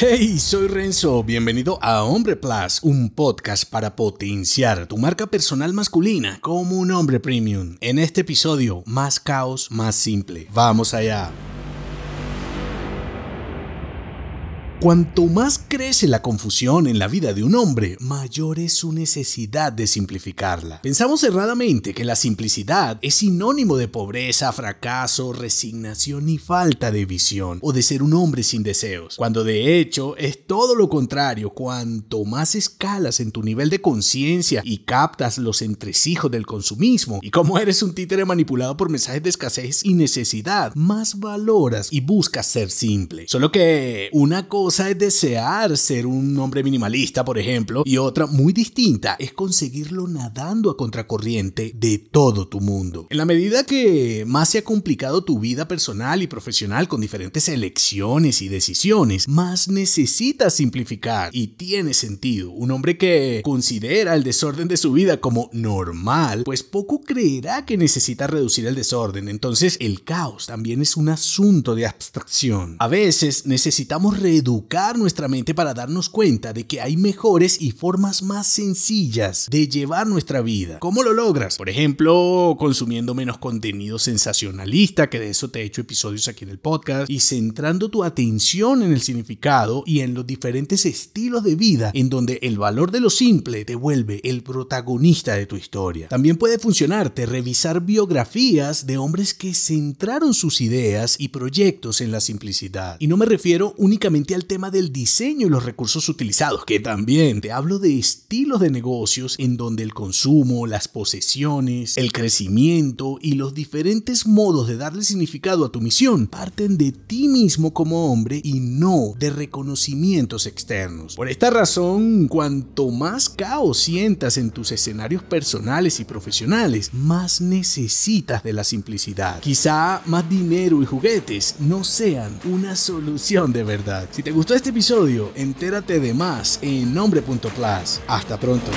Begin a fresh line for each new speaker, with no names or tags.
Hey, soy Renzo, bienvenido a Hombre Plus, un podcast para potenciar tu marca personal masculina como un hombre premium. En este episodio, más caos, más simple. Vamos allá. Cuanto más crece la confusión en la vida de un hombre, mayor es su necesidad de simplificarla. Pensamos erradamente que la simplicidad es sinónimo de pobreza, fracaso, resignación y falta de visión, o de ser un hombre sin deseos, cuando de hecho es todo lo contrario. Cuanto más escalas en tu nivel de conciencia y captas los entresijos del consumismo, y como eres un títere manipulado por mensajes de escasez y necesidad, más valoras y buscas ser simple. Solo que una cosa es desear ser un hombre minimalista, por ejemplo, y otra muy distinta es conseguirlo nadando a contracorriente de todo tu mundo. En la medida que más se ha complicado tu vida personal y profesional con diferentes elecciones y decisiones, más necesitas simplificar y tiene sentido. Un hombre que considera el desorden de su vida como normal, pues poco creerá que necesita reducir el desorden. Entonces el caos también es un asunto de abstracción. A veces necesitamos reducir educar nuestra mente para darnos cuenta de que hay mejores y formas más sencillas de llevar nuestra vida. ¿Cómo lo logras? Por ejemplo, consumiendo menos contenido sensacionalista, que de eso te he hecho episodios aquí en el podcast, y centrando tu atención en el significado y en los diferentes estilos de vida en donde el valor de lo simple te vuelve el protagonista de tu historia. También puede funcionarte revisar biografías de hombres que centraron sus ideas y proyectos en la simplicidad. Y no me refiero únicamente al tema del diseño y los recursos utilizados, que también te hablo de estilos de negocios en donde el consumo, las posesiones, el crecimiento y los diferentes modos de darle significado a tu misión parten de ti mismo como hombre y no de reconocimientos externos. Por esta razón, cuanto más caos sientas en tus escenarios personales y profesionales, más necesitas de la simplicidad. Quizá más dinero y juguetes no sean una solución de verdad. Si te gustó este episodio, entérate de más en nombre.plus. Hasta pronto.